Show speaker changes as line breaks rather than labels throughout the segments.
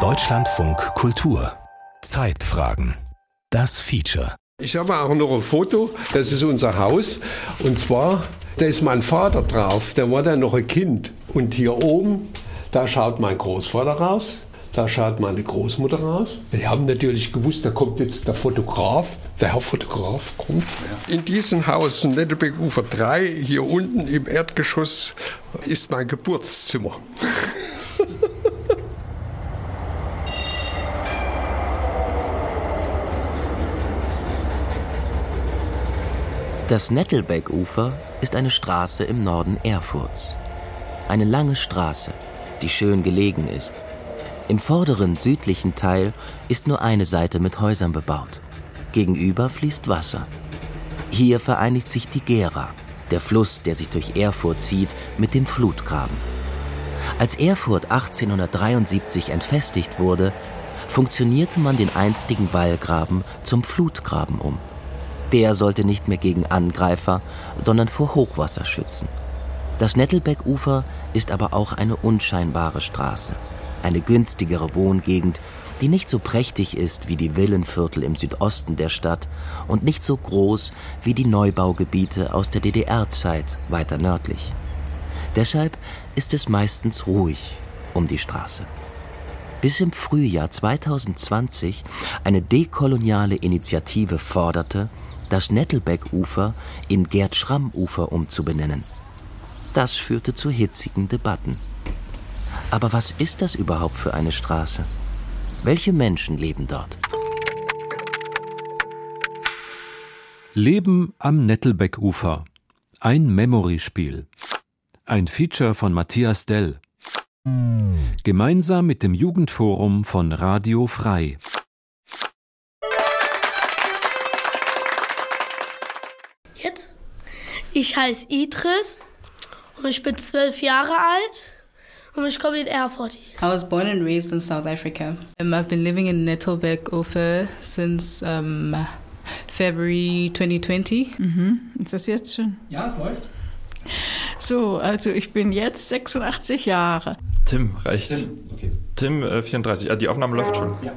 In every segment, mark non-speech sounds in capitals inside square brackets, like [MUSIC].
Deutschlandfunk Kultur Zeitfragen Das Feature
Ich habe auch noch ein Foto, das ist unser Haus. Und zwar, da ist mein Vater drauf, der war dann noch ein Kind. Und hier oben, da schaut mein Großvater raus, da schaut meine Großmutter raus. Wir haben natürlich gewusst, da kommt jetzt der Fotograf. Der Herr Fotograf kommt. In diesem Haus, Nettelbeck-Ufer 3, hier unten im Erdgeschoss, ist mein Geburtszimmer.
Das Nettelbeck-Ufer ist eine Straße im Norden Erfurts. Eine lange Straße, die schön gelegen ist. Im vorderen südlichen Teil ist nur eine Seite mit Häusern bebaut. Gegenüber fließt Wasser. Hier vereinigt sich die Gera, der Fluss, der sich durch Erfurt zieht, mit dem Flutgraben. Als Erfurt 1873 entfestigt wurde, funktionierte man den einstigen Wallgraben zum Flutgraben um. Der sollte nicht mehr gegen Angreifer, sondern vor Hochwasser schützen. Das Nettelbeck-Ufer ist aber auch eine unscheinbare Straße, eine günstigere Wohngegend, die nicht so prächtig ist wie die Villenviertel im Südosten der Stadt und nicht so groß wie die Neubaugebiete aus der DDR-Zeit weiter nördlich. Deshalb ist es meistens ruhig um die Straße. Bis im Frühjahr 2020 eine dekoloniale Initiative forderte, das Nettelbeck-Ufer in Gerd-Schramm-Ufer umzubenennen. Das führte zu hitzigen Debatten. Aber was ist das überhaupt für eine Straße? Welche Menschen leben dort?
Leben am Nettelbeck-Ufer. Ein Memory-Spiel. Ein Feature von Matthias Dell. Gemeinsam mit dem Jugendforum von Radio Frei.
Ich heiße Idris und ich bin zwölf Jahre alt und ich komme in Erfurt.
I was born and raised in South Africa. Um, I've been living in Nettelbeck Ufer since um, February 2020.
Mhm. Ist das jetzt schon?
Ja, es läuft.
So, also ich bin jetzt 86 Jahre.
Tim, reicht.
Tim, okay.
Tim, äh, 34. Ah, die Aufnahme läuft schon.
Ja.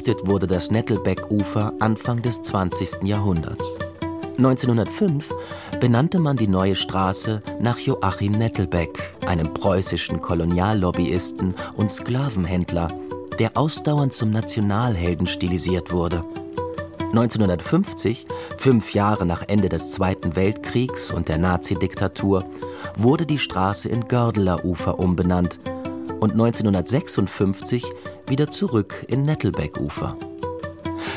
Errichtet wurde das Nettelbeck-Ufer Anfang des 20. Jahrhunderts. 1905 benannte man die neue Straße nach Joachim Nettelbeck, einem preußischen Koloniallobbyisten und Sklavenhändler, der ausdauernd zum Nationalhelden stilisiert wurde. 1950, fünf Jahre nach Ende des Zweiten Weltkriegs und der Nazidiktatur, wurde die Straße in Gördeler Ufer umbenannt und 1956 wieder zurück in Nettelbeck-Ufer.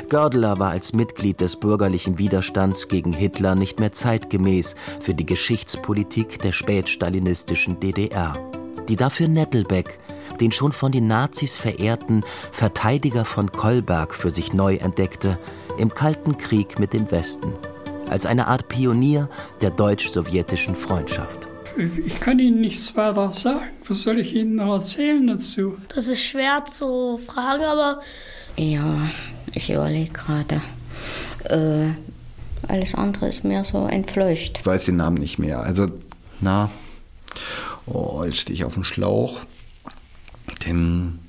Gördeler war als Mitglied des bürgerlichen Widerstands gegen Hitler nicht mehr zeitgemäß für die Geschichtspolitik der spätstalinistischen DDR, die dafür Nettelbeck, den schon von den Nazis verehrten Verteidiger von Kolberg für sich neu entdeckte, im Kalten Krieg mit dem Westen, als eine Art Pionier der deutsch-sowjetischen Freundschaft.
Ich kann Ihnen nichts weiter sagen. Was soll ich Ihnen noch erzählen dazu?
Das ist schwer zu fragen, aber
Ja, ich überlege gerade. Äh, alles andere ist mir so entfleucht.
Ich weiß den Namen nicht mehr. Also, na, oh, jetzt stehe ich auf dem Schlauch. Den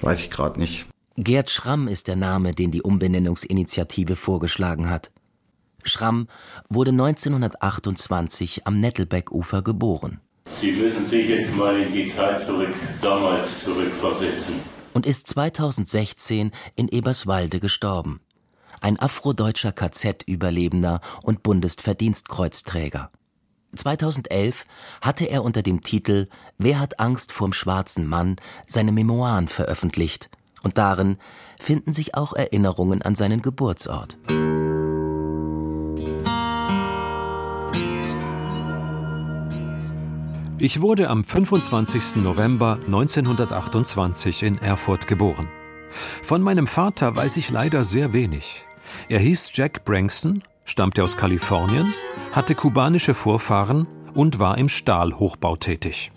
weiß ich gerade nicht.
Gerd Schramm ist der Name, den die Umbenennungsinitiative vorgeschlagen hat. Schramm wurde 1928 am Nettelbeck-Ufer geboren
Sie müssen sich jetzt mal in die Zeit zurück, damals zurückversetzen.
und ist 2016 in Eberswalde gestorben. Ein afrodeutscher KZ-Überlebender und Bundesverdienstkreuzträger. 2011 hatte er unter dem Titel Wer hat Angst vorm schwarzen Mann seine Memoiren veröffentlicht und darin finden sich auch Erinnerungen an seinen Geburtsort.
Ich wurde am 25. November 1928 in Erfurt geboren. Von meinem Vater weiß ich leider sehr wenig. Er hieß Jack Branson, stammte aus Kalifornien, hatte kubanische Vorfahren und war im Stahlhochbau tätig.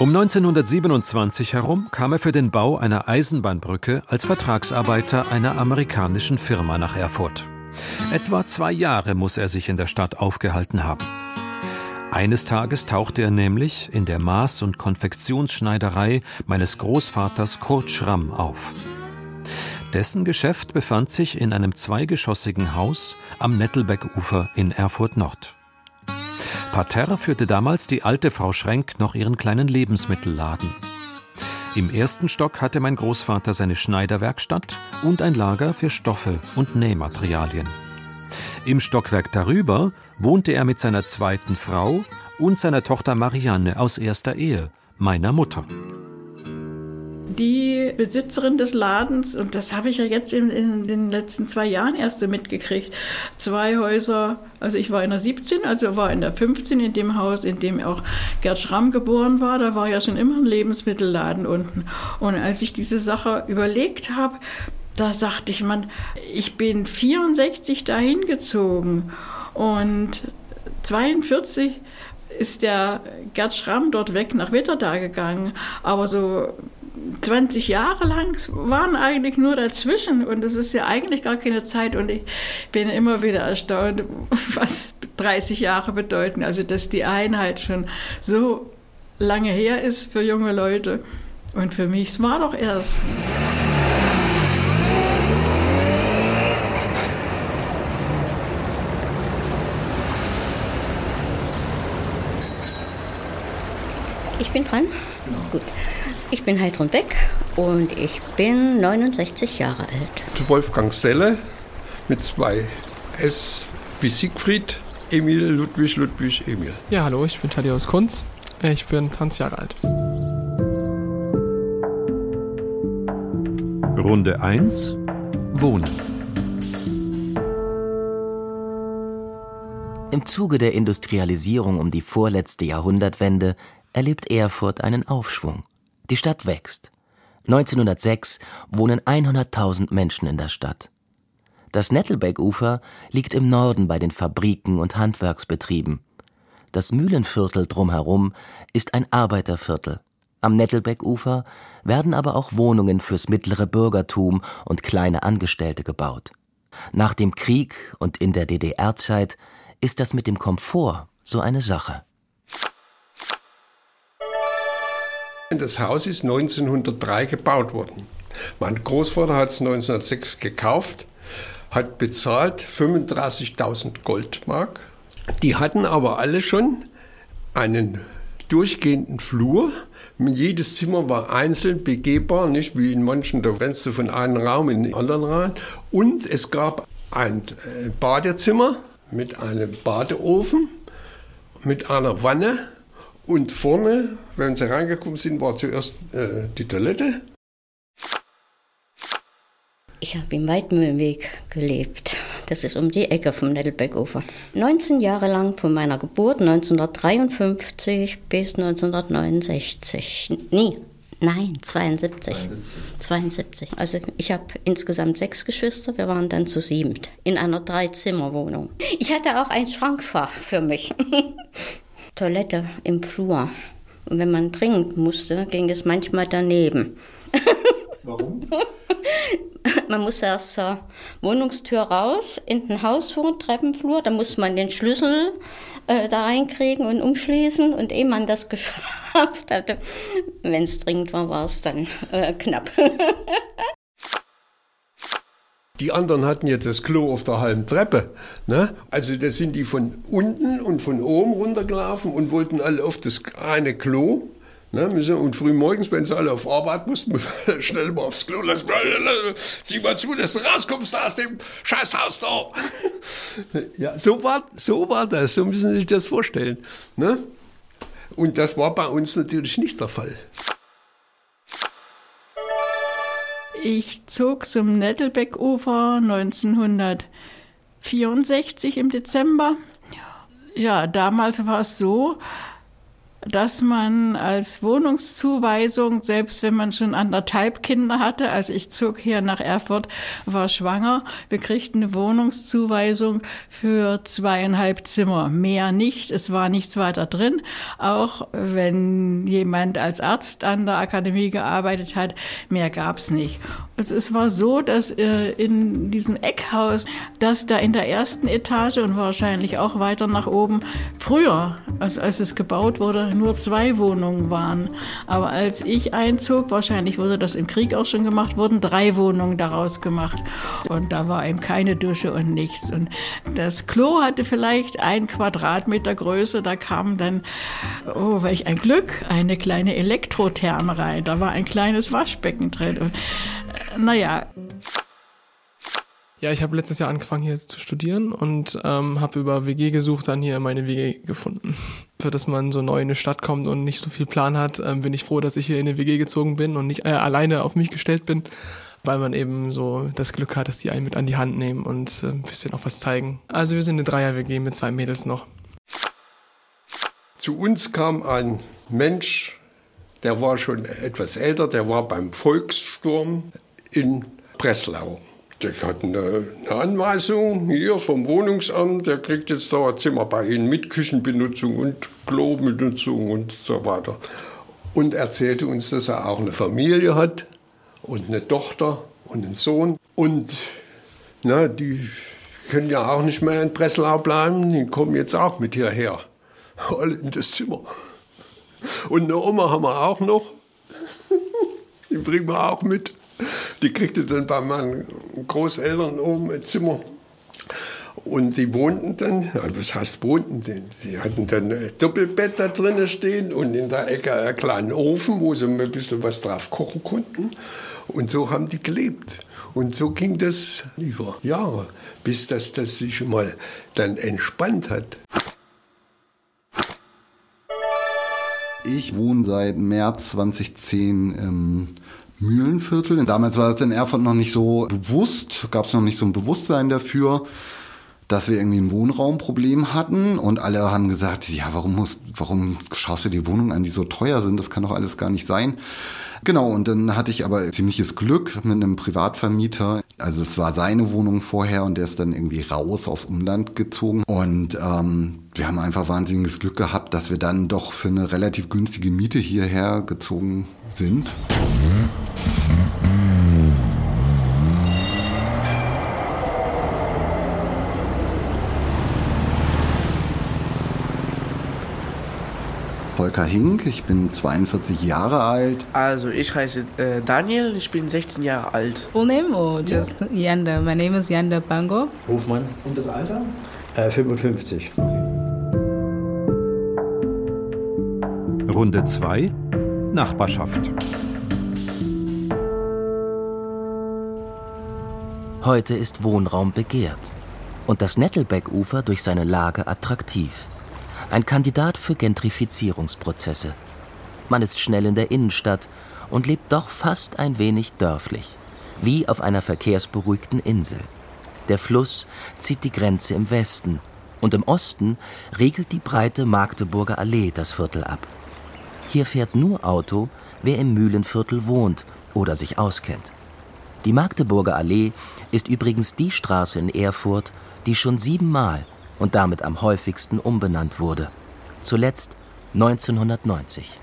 Um 1927 herum kam er für den Bau einer Eisenbahnbrücke als Vertragsarbeiter einer amerikanischen Firma nach Erfurt. Etwa zwei Jahre muss er sich in der Stadt aufgehalten haben. Eines Tages tauchte er nämlich in der Maß- und Konfektionsschneiderei meines Großvaters Kurt Schramm auf. Dessen Geschäft befand sich in einem zweigeschossigen Haus am Nettelbeckufer in Erfurt Nord. Parterre führte damals die alte Frau Schrenk noch ihren kleinen Lebensmittelladen. Im ersten Stock hatte mein Großvater seine Schneiderwerkstatt und ein Lager für Stoffe und Nähmaterialien. Im Stockwerk darüber wohnte er mit seiner zweiten Frau und seiner Tochter Marianne aus erster Ehe, meiner Mutter.
Die Besitzerin des Ladens, und das habe ich ja jetzt in, in, den letzten zwei Jahren erst so mitgekriegt, zwei Häuser, also ich war in der 17, also war in der 15 in dem Haus, in dem auch Gerd Schramm geboren war, da war ja schon immer ein Lebensmittelladen unten. Und als ich diese Sache überlegt habe, da sagte ich, man, ich bin 64 dahin gezogen und 42 ist der Gerd Schramm dort weg nach Wetterda gegangen. Aber so 20 Jahre lang waren eigentlich nur dazwischen und das ist ja eigentlich gar keine Zeit und ich bin immer wieder erstaunt, [LAUGHS] was 30 Jahre bedeuten. Also dass die Einheit schon so lange her ist für junge Leute und für mich, es war doch erst.
Bin dran? Genau. Gut. Ich bin Heidrun Beck und ich bin 69 Jahre alt.
Wolfgang Selle mit zwei S wie Siegfried, Emil, Ludwig, Ludwig, Emil.
Ja, hallo, ich bin Thaddeus Kunz. Ich bin 20 Jahre alt.
Runde 1 Wohnen.
Im Zuge der Industrialisierung um die vorletzte Jahrhundertwende erlebt Erfurt einen Aufschwung. Die Stadt wächst. 1906 wohnen 100.000 Menschen in der Stadt. Das Nettelbeckufer liegt im Norden bei den Fabriken und Handwerksbetrieben. Das Mühlenviertel drumherum ist ein Arbeiterviertel. Am Nettelbeckufer werden aber auch Wohnungen fürs mittlere Bürgertum und kleine Angestellte gebaut. Nach dem Krieg und in der DDR-Zeit ist das mit dem Komfort so eine Sache.
Das Haus ist 1903 gebaut worden. Mein Großvater hat es 1906 gekauft, hat bezahlt 35.000 Goldmark. Die hatten aber alle schon einen durchgehenden Flur. Jedes Zimmer war einzeln begehbar, nicht wie in manchen, da rennst du von einem Raum in den anderen rein. Und es gab ein äh, Badezimmer mit einem Badeofen, mit einer Wanne und vorne, wenn sie reingekommen sind, war zuerst äh, die Toilette.
Ich habe im Weidmühlenweg gelebt. Das ist um die Ecke vom Nettelbeckufer. 19 Jahre lang von meiner Geburt 1953 bis 1969. Nie. Nein, 72. 72. 72. Also ich habe insgesamt sechs Geschwister. Wir waren dann zu siebend in einer Dreizimmerwohnung. Ich hatte auch ein Schrankfach für mich. [LAUGHS] Toilette im Flur. Und wenn man dringend musste, ging es manchmal daneben.
Warum? [LAUGHS]
man muss erst zur Wohnungstür raus, in den Hausflur, Treppenflur, da muss man den Schlüssel äh, da reinkriegen und umschließen. Und ehe man das [LAUGHS] geschafft hatte, wenn es dringend war, war es dann äh, knapp. [LAUGHS]
Die anderen hatten jetzt das Klo auf der halben Treppe. Ne? Also da sind die von unten und von oben runtergelaufen und wollten alle auf das eine Klo. Ne? Und früh morgens, wenn sie alle auf Arbeit mussten, [LAUGHS] schnell mal aufs Klo, lass mal, zieh mal zu, dass du rauskommst aus dem Scheißhaus da. [LAUGHS] ja, so war, so war das, so müssen Sie sich das vorstellen. Ne? Und das war bei uns natürlich nicht der Fall.
Ich zog zum Nettelbeckufer 1964 im Dezember. Ja, damals war es so, dass man als Wohnungszuweisung, selbst wenn man schon anderthalb Kinder hatte, also ich zog hier nach Erfurt, war schwanger, wir kriegten eine Wohnungszuweisung für zweieinhalb Zimmer, mehr nicht, es war nichts weiter drin, auch wenn jemand als Arzt an der Akademie gearbeitet hat, mehr gab's nicht. Es war so, dass äh, in diesem Eckhaus, dass da in der ersten Etage und wahrscheinlich auch weiter nach oben früher, also als es gebaut wurde, nur zwei Wohnungen waren. Aber als ich einzog, wahrscheinlich wurde das im Krieg auch schon gemacht, wurden drei Wohnungen daraus gemacht. Und da war eben keine Dusche und nichts. Und das Klo hatte vielleicht ein Quadratmeter Größe. Da kam dann, oh, welch ein Glück, eine kleine Elektrotherme rein. Da war ein kleines Waschbecken drin. Und, äh, naja.
Ja, ich habe letztes Jahr angefangen hier zu studieren und ähm, habe über WG gesucht, dann hier meine WG gefunden. [LAUGHS] Für dass man so neu in eine Stadt kommt und nicht so viel Plan hat, ähm, bin ich froh, dass ich hier in eine WG gezogen bin und nicht äh, alleine auf mich gestellt bin, weil man eben so das Glück hat, dass die einen mit an die Hand nehmen und äh, ein bisschen auch was zeigen. Also wir sind eine Dreier-WG mit zwei Mädels noch.
Zu uns kam ein Mensch, der war schon etwas älter, der war beim Volkssturm in Breslau. Der hat eine, eine, Anweisung hier vom Wohnungsamt, der kriegt jetzt da ein Zimmer bei Ihnen mit Küchenbenutzung und Klobenutzung und so weiter. Und erzählte uns, dass er auch eine Familie hat und eine Tochter und einen Sohn. Und na, die können ja auch nicht mehr in Breslau bleiben, die kommen jetzt auch mit hierher. Alle in das Zimmer. Und eine Oma haben wir auch noch. Die bringen wir auch mit. Die kriegte dann bei meinen Großeltern oben ein Zimmer. Und die wohnten dann, was heißt wohnten denn? Die hatten dann ein Doppelbett da drinnen stehen und in der Ecke einen kleinen Ofen, wo sie ein bisschen was drauf kochen konnten. Und so haben die gelebt. Und so ging das über Jahre, bis das, das sich mal dann entspannt hat.
Ich wohne seit März 2010 im Mühlenviertel. Damals war es in Erfurt noch nicht so bewusst, gab es noch nicht so ein Bewusstsein dafür, dass wir irgendwie ein Wohnraumproblem hatten. Und alle haben gesagt, ja, warum, muss, warum schaust du die Wohnungen an, die so teuer sind? Das kann doch alles gar nicht sein. Genau, und dann hatte ich aber ziemliches Glück mit einem Privatvermieter. Also es war seine Wohnung vorher und der ist dann irgendwie raus aufs Umland gezogen. Und ähm, wir haben einfach wahnsinniges Glück gehabt, dass wir dann doch für eine relativ günstige Miete hierher gezogen sind. Volker Hink, ich bin 42 Jahre alt.
Also ich heiße äh, Daniel, ich bin 16 Jahre alt.
Full name or just Yanda? My name is Yanda Bango.
Hofmann. Und das Alter? Äh, 55.
Runde 2 Nachbarschaft.
Heute ist Wohnraum begehrt und das Nettelbeck-Ufer durch seine Lage attraktiv. Ein Kandidat für Gentrifizierungsprozesse. Man ist schnell in der Innenstadt und lebt doch fast ein wenig dörflich, wie auf einer verkehrsberuhigten Insel. Der Fluss zieht die Grenze im Westen und im Osten riegelt die breite Magdeburger Allee das Viertel ab. Hier fährt nur Auto, wer im Mühlenviertel wohnt oder sich auskennt. Die Magdeburger Allee ist übrigens die Straße in Erfurt, die schon siebenmal und damit am häufigsten umbenannt wurde. Zuletzt 1990.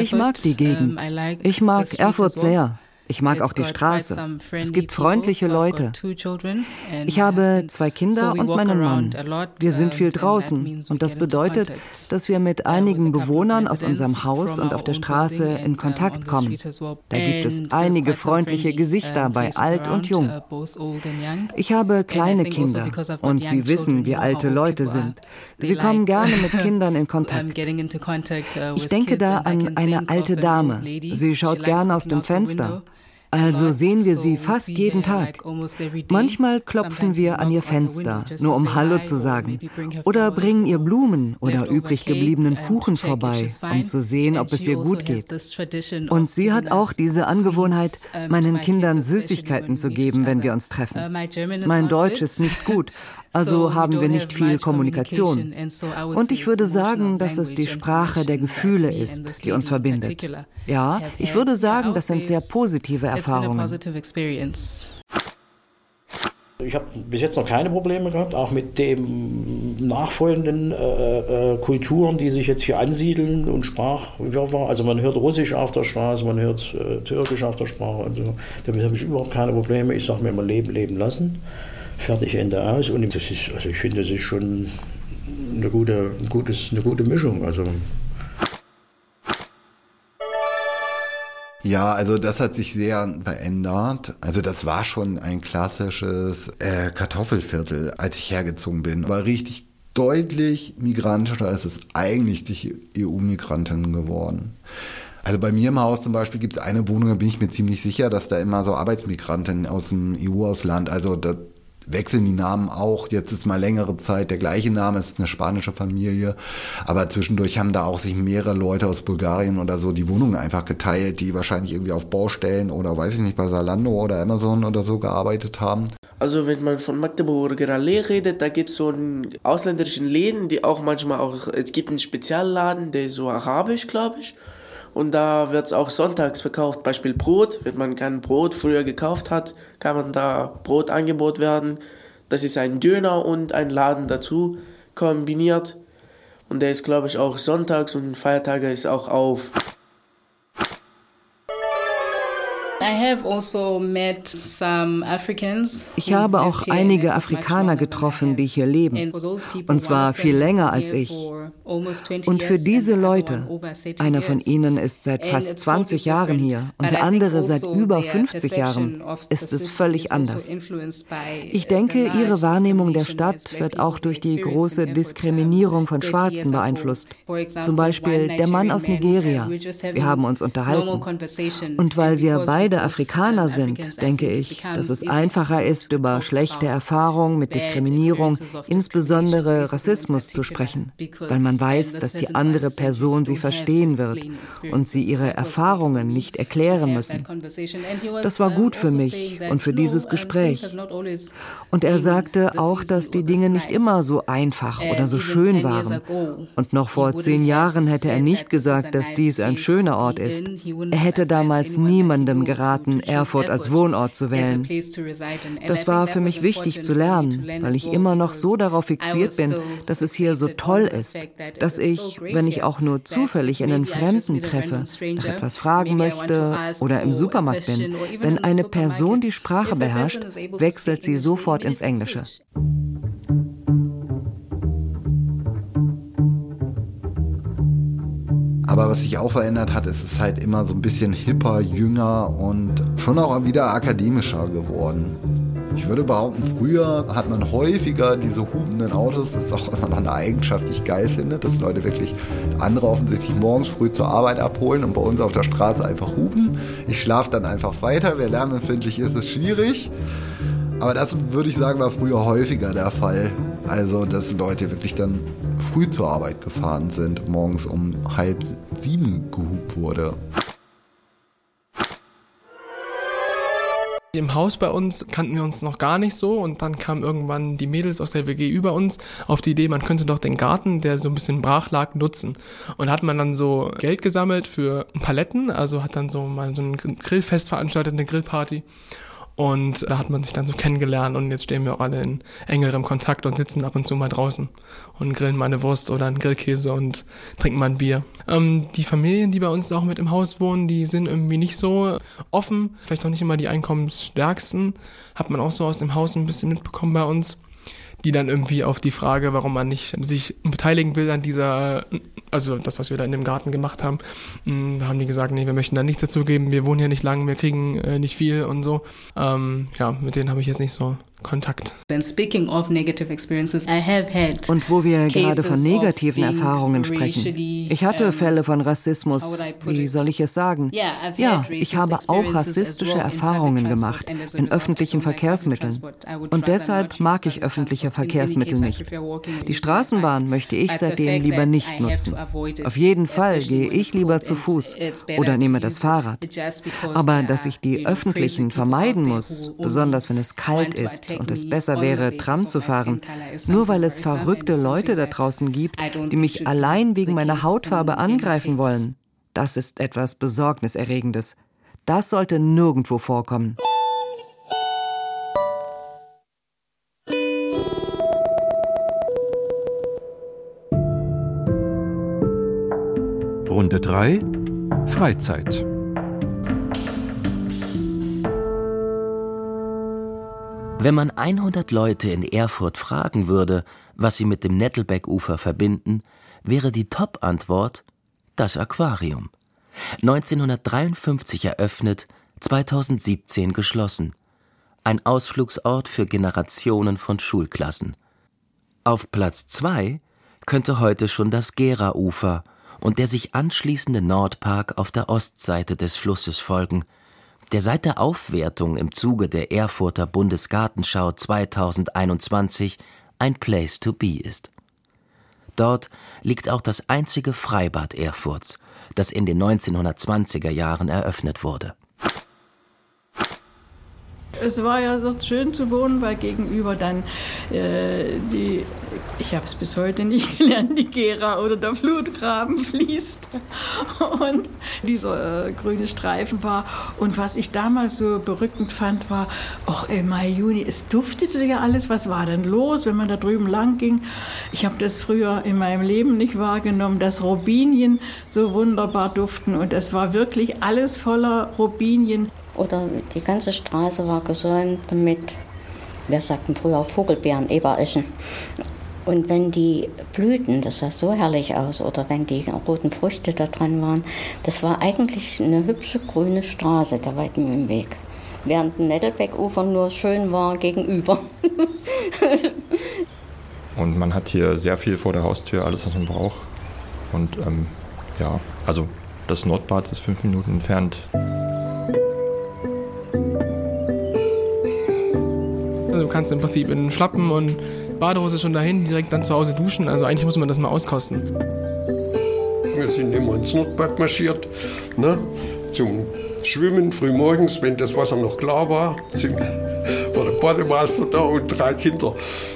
Ich mag die Gegend. Ich mag Erfurt sehr. Ich mag auch die Straße. Es gibt freundliche Leute. Ich habe zwei Kinder und meinen Mann. Wir sind viel draußen und das bedeutet, dass wir mit einigen Bewohnern aus unserem Haus und auf der Straße in Kontakt kommen. Da gibt es einige freundliche Gesichter bei alt und jung. Ich habe kleine Kinder und sie wissen, wie alte Leute sind. Sie kommen gerne mit [LAUGHS] Kindern in Kontakt. Ich denke da an eine alte Dame. Sie schaut gerne aus dem Fenster. Also sehen wir sie fast jeden Tag. Manchmal klopfen wir an ihr Fenster, nur um Hallo zu sagen. Oder bringen ihr Blumen oder übrig gebliebenen Kuchen vorbei, um zu sehen, ob es ihr gut geht. Und sie hat auch diese Angewohnheit, meinen Kindern Süßigkeiten zu geben, wenn wir uns treffen. Mein Deutsch ist nicht gut, [LAUGHS] also haben wir nicht viel Kommunikation. Und ich würde sagen, dass es die Sprache der Gefühle ist, die uns verbindet. Ja, ich würde sagen, das sind sehr positive Erfahrungen.
Ich habe bis jetzt noch keine Probleme gehabt, auch mit den nachfolgenden äh, äh, Kulturen, die sich jetzt hier ansiedeln und Sprachwirrwarr. Also man hört Russisch auf der Straße, man hört äh, Türkisch auf der Sprache. Also damit habe ich überhaupt keine Probleme. Ich sage mir immer leben, leben lassen. Fertig, Ende aus. Und das ist, also ich finde, das ist schon eine gute, ein gutes, eine gute Mischung. Also
Ja, also das hat sich sehr verändert. Also das war schon ein klassisches äh, Kartoffelviertel, als ich hergezogen bin. War richtig deutlich migrantischer als es eigentlich die EU-Migranten geworden. Also bei mir im Haus zum Beispiel gibt es eine Wohnung, da bin ich mir ziemlich sicher, dass da immer so Arbeitsmigranten aus dem EU-Ausland, also da wechseln die Namen auch. Jetzt ist mal längere Zeit der gleiche Name, es ist eine spanische Familie. Aber zwischendurch haben da auch sich mehrere Leute aus Bulgarien oder so die Wohnungen einfach geteilt, die wahrscheinlich irgendwie auf Baustellen oder weiß ich nicht, bei Salando oder Amazon oder so gearbeitet haben.
Also wenn man von Magdeburger Allee redet, da gibt es so einen ausländischen Läden, die auch manchmal auch, es gibt einen Spezialladen, der ist so arabisch, glaube ich. Und da wird es auch sonntags verkauft. Beispiel Brot. Wenn man kein Brot früher gekauft hat, kann man da Brot angeboten werden. Das ist ein Döner und ein Laden dazu kombiniert. Und der ist, glaube ich, auch sonntags und Feiertage ist auch auf.
Ich habe auch einige Afrikaner getroffen, die hier leben, und zwar viel länger als ich. Und für diese Leute, einer von ihnen ist seit fast 20 Jahren hier und der andere seit also über 50 Jahren, ist es völlig anders. Ich denke, ihre Wahrnehmung der Stadt wird auch durch die große Diskriminierung von Schwarzen beeinflusst. Zum Beispiel der Mann aus Nigeria. Wir haben uns unterhalten. Und weil wir beide Afrikaner sind, denke ich, dass es einfacher ist, über schlechte Erfahrungen mit Diskriminierung, insbesondere Rassismus, zu sprechen, weil man weiß, dass die andere Person sie verstehen wird und sie ihre Erfahrungen nicht erklären müssen. Das war gut für mich und für dieses Gespräch. Und er sagte auch, dass die Dinge nicht immer so einfach oder so schön waren. Und noch vor zehn Jahren hätte er nicht gesagt, dass dies ein schöner Ort ist. Er hätte damals niemandem geraten, geraten, Erfurt als Wohnort zu wählen. Das war für mich wichtig zu lernen, weil ich immer noch so darauf fixiert bin, dass es hier so toll ist, dass ich, wenn ich auch nur zufällig einen Fremden treffe, nach etwas fragen möchte oder im Supermarkt bin, wenn eine Person die Sprache beherrscht, wechselt sie sofort ins Englische.
Aber was sich auch verändert hat, ist es halt immer so ein bisschen hipper, jünger und schon auch wieder akademischer geworden. Ich würde behaupten, früher hat man häufiger diese hupenden Autos. Das ist auch immer noch eine Eigenschaft, die ich geil finde, dass Leute wirklich andere offensichtlich morgens früh zur Arbeit abholen und bei uns auf der Straße einfach hupen. Ich schlafe dann einfach weiter. Wer lärmempfindlich ist, ist schwierig. Aber das würde ich sagen, war früher häufiger der Fall. Also, dass Leute wirklich dann früh zur Arbeit gefahren sind, morgens um halb sieben gehupt wurde.
Im Haus bei uns kannten wir uns noch gar nicht so und dann kamen irgendwann die Mädels aus der WG über uns auf die Idee, man könnte doch den Garten, der so ein bisschen brach lag, nutzen. Und hat man dann so Geld gesammelt für Paletten, also hat dann so mal so ein Grillfest veranstaltet, eine Grillparty und da hat man sich dann so kennengelernt und jetzt stehen wir auch alle in engerem Kontakt und sitzen ab und zu mal draußen und grillen mal eine Wurst oder einen Grillkäse und trinken mal ein Bier. Ähm, die Familien, die bei uns auch mit im Haus wohnen, die sind irgendwie nicht so offen, vielleicht auch nicht immer die einkommensstärksten. Hat man auch so aus dem Haus ein bisschen mitbekommen bei uns die dann irgendwie auf die Frage, warum man nicht sich beteiligen will an dieser, also das, was wir da in dem Garten gemacht haben, hm, haben die gesagt, nee, wir möchten da nichts dazu geben, wir wohnen hier nicht lang, wir kriegen äh, nicht viel und so. Ähm, ja, mit denen habe ich jetzt nicht so Kontakt.
Und wo wir gerade von negativen Erfahrungen sprechen. Ich hatte Fälle von Rassismus. Wie soll ich es sagen? Ja, ich habe auch rassistische Erfahrungen gemacht in öffentlichen Verkehrsmitteln. Und deshalb mag ich öffentliche Verkehrsmittel nicht. Die Straßenbahn möchte ich seitdem lieber nicht nutzen. Auf jeden Fall gehe ich lieber zu Fuß oder nehme das Fahrrad. Aber dass ich die öffentlichen vermeiden muss, besonders wenn es kalt ist und es besser wäre, Tram zu fahren, nur weil es verrückte Leute da draußen gibt, die mich allein wegen meiner Hautfarbe angreifen wollen, das ist etwas Besorgniserregendes. Das sollte nirgendwo vorkommen.
Runde 3 Freizeit.
Wenn man 100 Leute in Erfurt fragen würde, was sie mit dem Nettelbeck-Ufer verbinden, wäre die Top-Antwort das Aquarium. 1953 eröffnet, 2017 geschlossen. Ein Ausflugsort für Generationen von Schulklassen. Auf Platz 2 könnte heute schon das Gera-Ufer und der sich anschließende Nordpark auf der Ostseite des Flusses folgen – der seit der Aufwertung im Zuge der Erfurter Bundesgartenschau 2021 ein Place to be ist. Dort liegt auch das einzige Freibad Erfurts, das in den 1920er Jahren eröffnet wurde.
Es war ja dort schön zu wohnen, weil gegenüber dann äh, die, ich habe es bis heute nicht [LAUGHS] gelernt, die Gera oder der Flutgraben [LAUGHS] fließt und dieser äh, grüne Streifen war. Und was ich damals so berückend fand, war, ach im Mai, Juni, es duftete ja alles. Was war denn los, wenn man da drüben lang ging? Ich habe das früher in meinem Leben nicht wahrgenommen, dass Robinien so wunderbar duften und es war wirklich alles voller Robinien
oder die ganze Straße war gesäumt mit, wir sagten früher Vogelbeeren, Ebereschen. Und wenn die blühten, das sah so herrlich aus, oder wenn die roten Früchte da dran waren, das war eigentlich eine hübsche grüne Straße, der Weidmühlenweg. Während ein Nettelbeckufer nur schön war gegenüber. [LAUGHS]
Und man hat hier sehr viel vor der Haustür, alles, was man braucht. Und ähm, ja, also das Nordbad ist fünf Minuten entfernt.
Du kannst im Prinzip in Schlappen und Badehose schon dahin, direkt dann zu Hause duschen. Also eigentlich muss man das mal auskosten.
Wir sind immer ins Nordbad marschiert, ne? zum Schwimmen frühmorgens, wenn das Wasser noch klar war. Sind, war [LAUGHS] der Bademeister da und drei Kinder.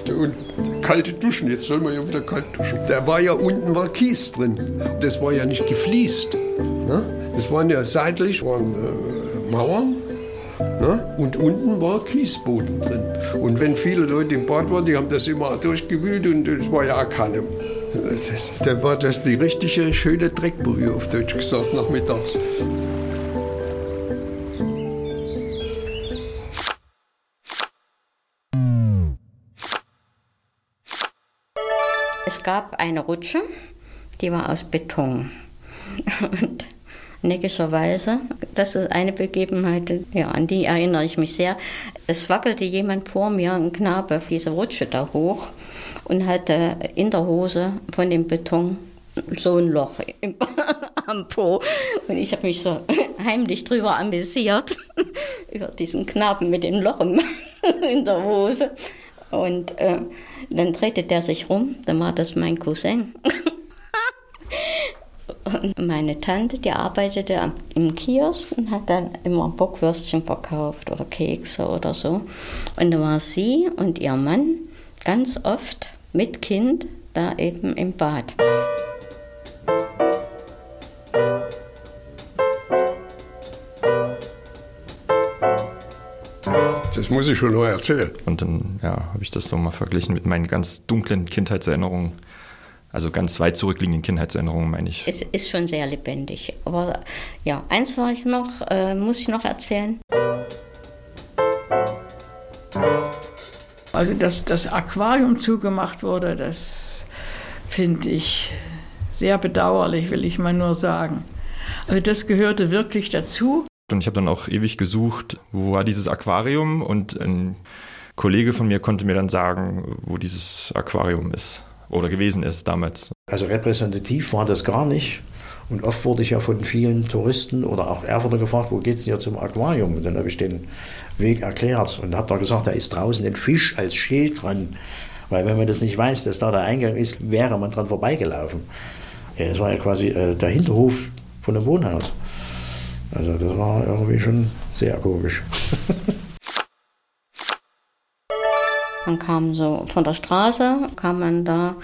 Und kalte Duschen, jetzt sollen wir ja wieder kalt duschen. Da war ja unten war Kies drin. Das war ja nicht gefliest. Ne? Das waren ja seitlich waren, äh, Mauern Ne? Und unten war Kiesboden drin. Und wenn viele Leute im Bad waren, die haben das immer durchgewühlt und es war ja auch keine. Da war das die richtige schöne Dreckbrühe, auf Deutsch gesagt, nachmittags.
Es gab eine Rutsche, die war aus Beton. [LAUGHS] Und neckigerweise. Das ist eine Begebenheit, ja, an die erinnere ich mich sehr. Es wackelte jemand vor mir, ein Knabe, diese Rutsche da hoch und hatte in der Hose von dem Beton so ein Loch im, [LAUGHS] am Po. Und ich habe mich so [LAUGHS] heimlich drüber amüsiert, [LAUGHS] über diesen Knaben mit dem Loch in der Hose. Und äh, dann drehte der sich rum, dann war das mein Cousin. Und meine Tante, die arbeitete im Kiosk und hat dann immer Bockwürstchen verkauft oder Kekse oder so. Und da war sie und ihr Mann ganz oft mit Kind da eben im Bad.
Das muss ich schon noch erzählen.
Und dann ja, habe ich das so mal verglichen mit meinen ganz dunklen Kindheitserinnerungen also ganz weit zurückliegenden Kindheitserinnerungen, meine ich.
Es ist schon sehr lebendig. Aber ja, eins war ich noch, äh, muss ich noch erzählen.
Also, dass das Aquarium zugemacht wurde, das finde ich sehr bedauerlich, will ich mal nur sagen. Also das gehörte wirklich dazu.
Und ich habe dann auch ewig gesucht, wo war dieses Aquarium und ein Kollege von mir konnte mir dann sagen, wo dieses Aquarium ist oder gewesen ist damals.
Also repräsentativ war das gar nicht. Und oft wurde ich ja von vielen Touristen oder auch Erfurter gefragt, wo geht es denn hier zum Aquarium? Und dann habe ich den Weg erklärt und habe da gesagt, da ist draußen ein Fisch als Schild dran. Weil wenn man das nicht weiß, dass da der Eingang ist, wäre man dran vorbeigelaufen. Ja, das war ja quasi äh, der Hinterhof von einem Wohnhaus. Also das war irgendwie schon sehr komisch. [LAUGHS]
Man kam so von der Straße, kam man da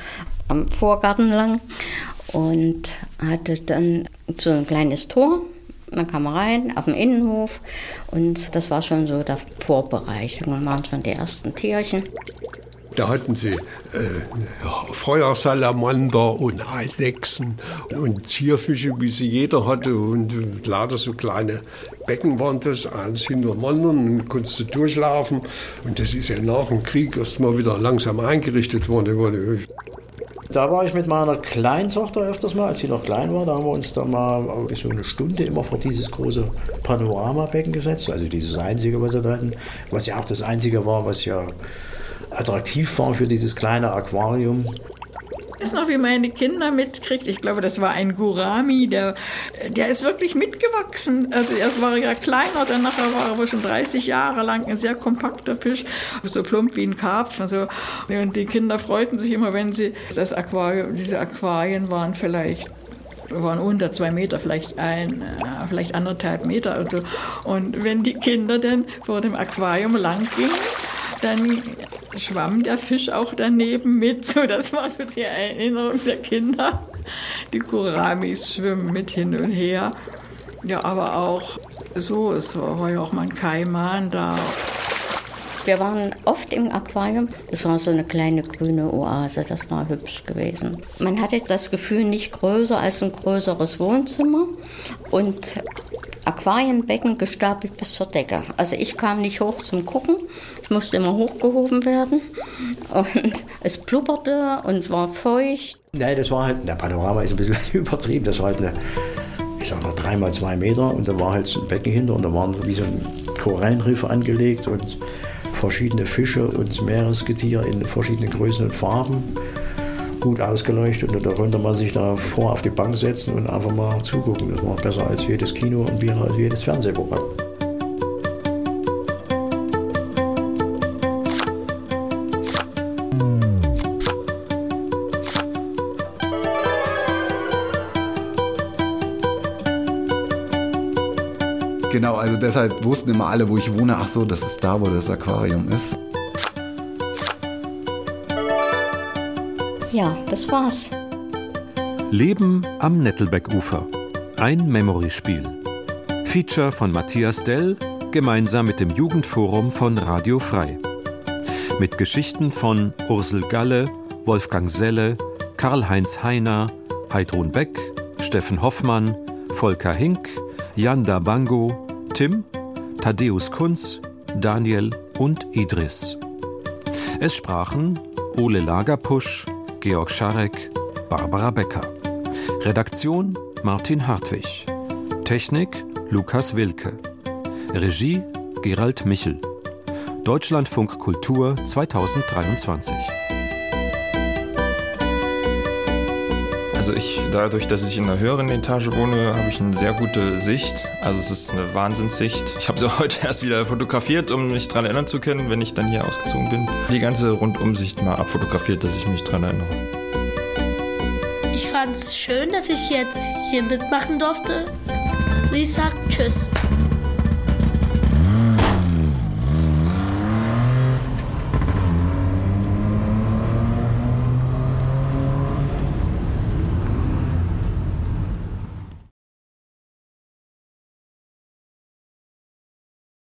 am Vorgarten lang und hatte dann so ein kleines Tor. Dann kam man rein auf den Innenhof und das war schon so der Vorbereich. Dann waren schon die ersten Tierchen.
Da hatten sie äh, Feuersalamander und Eidechsen und Zierfische, wie sie jeder hatte. Und lauter so kleine Becken waren das, eins hinter dem anderen. Und konntest du durchlaufen. Und das ist ja nach dem Krieg erst mal wieder langsam eingerichtet worden.
Da war ich mit meiner kleinen Tochter öfters mal, als sie noch klein war. Da haben wir uns dann mal so eine Stunde immer vor dieses große Panoramabecken gesetzt. Also dieses einzige, was sie da hatten. Was ja auch das einzige war, was ja attraktiv war für dieses kleine Aquarium.
Ich weiß noch, wie meine Kinder mitkriegt. Ich glaube, das war ein Gurami, der, der ist wirklich mitgewachsen. Also erst war er ja kleiner, dann nachher war er aber schon 30 Jahre lang ein sehr kompakter Fisch, so plump wie ein Karpfen. Also, und die Kinder freuten sich immer, wenn sie das Aquarium, diese Aquarien waren vielleicht waren unter zwei Meter, vielleicht ein, äh, vielleicht anderthalb Meter und so. Und wenn die Kinder dann vor dem Aquarium lang gingen, dann schwamm der Fisch auch daneben mit. So, das war so die Erinnerung der Kinder. Die Kuramis schwimmen mit hin und her. Ja, aber auch so, es war ja auch mal ein Kaiman da.
Wir waren oft im Aquarium. Das war so eine kleine grüne Oase. Das war hübsch gewesen. Man hatte das Gefühl, nicht größer als ein größeres Wohnzimmer. Und Aquarienbecken gestapelt bis zur Decke. Also ich kam nicht hoch zum Gucken, es musste immer hochgehoben werden. Und es blubberte und war feucht.
Nein, das war halt, der Panorama ist ein bisschen [LAUGHS] übertrieben, das war halt eine, ich sag mal, dreimal zwei Meter. Und da war halt ein Becken hinter und da waren wie so ein Korallenriff angelegt und verschiedene Fische und Meeresgetier in verschiedenen Größen und Farben gut ausgeleuchtet und da konnte man sich da vor auf die Bank setzen und einfach mal zugucken. Das war besser als jedes Kino und besser als jedes Fernsehprogramm.
Genau, also deshalb wussten immer alle, wo ich wohne, ach so, das ist da, wo das Aquarium ist.
Ja, das war's.
Leben am Nettelbeckufer. Ein Memory-Spiel. Feature von Matthias Dell gemeinsam mit dem Jugendforum von Radio Frei. Mit Geschichten von Ursel Galle, Wolfgang Selle, Karl-Heinz Heiner, Heidrun Beck, Steffen Hoffmann, Volker Hink, Janda Bango, Tim, Thaddeus Kunz, Daniel und Idris. Es sprachen Ole Lagerpusch, Georg Scharek, Barbara Becker. Redaktion Martin Hartwig. Technik Lukas Wilke. Regie Gerald Michel. Deutschlandfunk Kultur 2023.
Also ich, dadurch, dass ich in einer höheren Etage wohne, habe ich eine sehr gute Sicht. Also es ist eine Wahnsinnssicht. Ich habe sie [LAUGHS] heute erst wieder fotografiert, um mich daran erinnern zu können, wenn ich dann hier ausgezogen bin. Die ganze Rundumsicht mal abfotografiert, dass ich mich daran erinnere.
Ich fand es schön, dass ich jetzt hier mitmachen durfte. Ich sag Tschüss.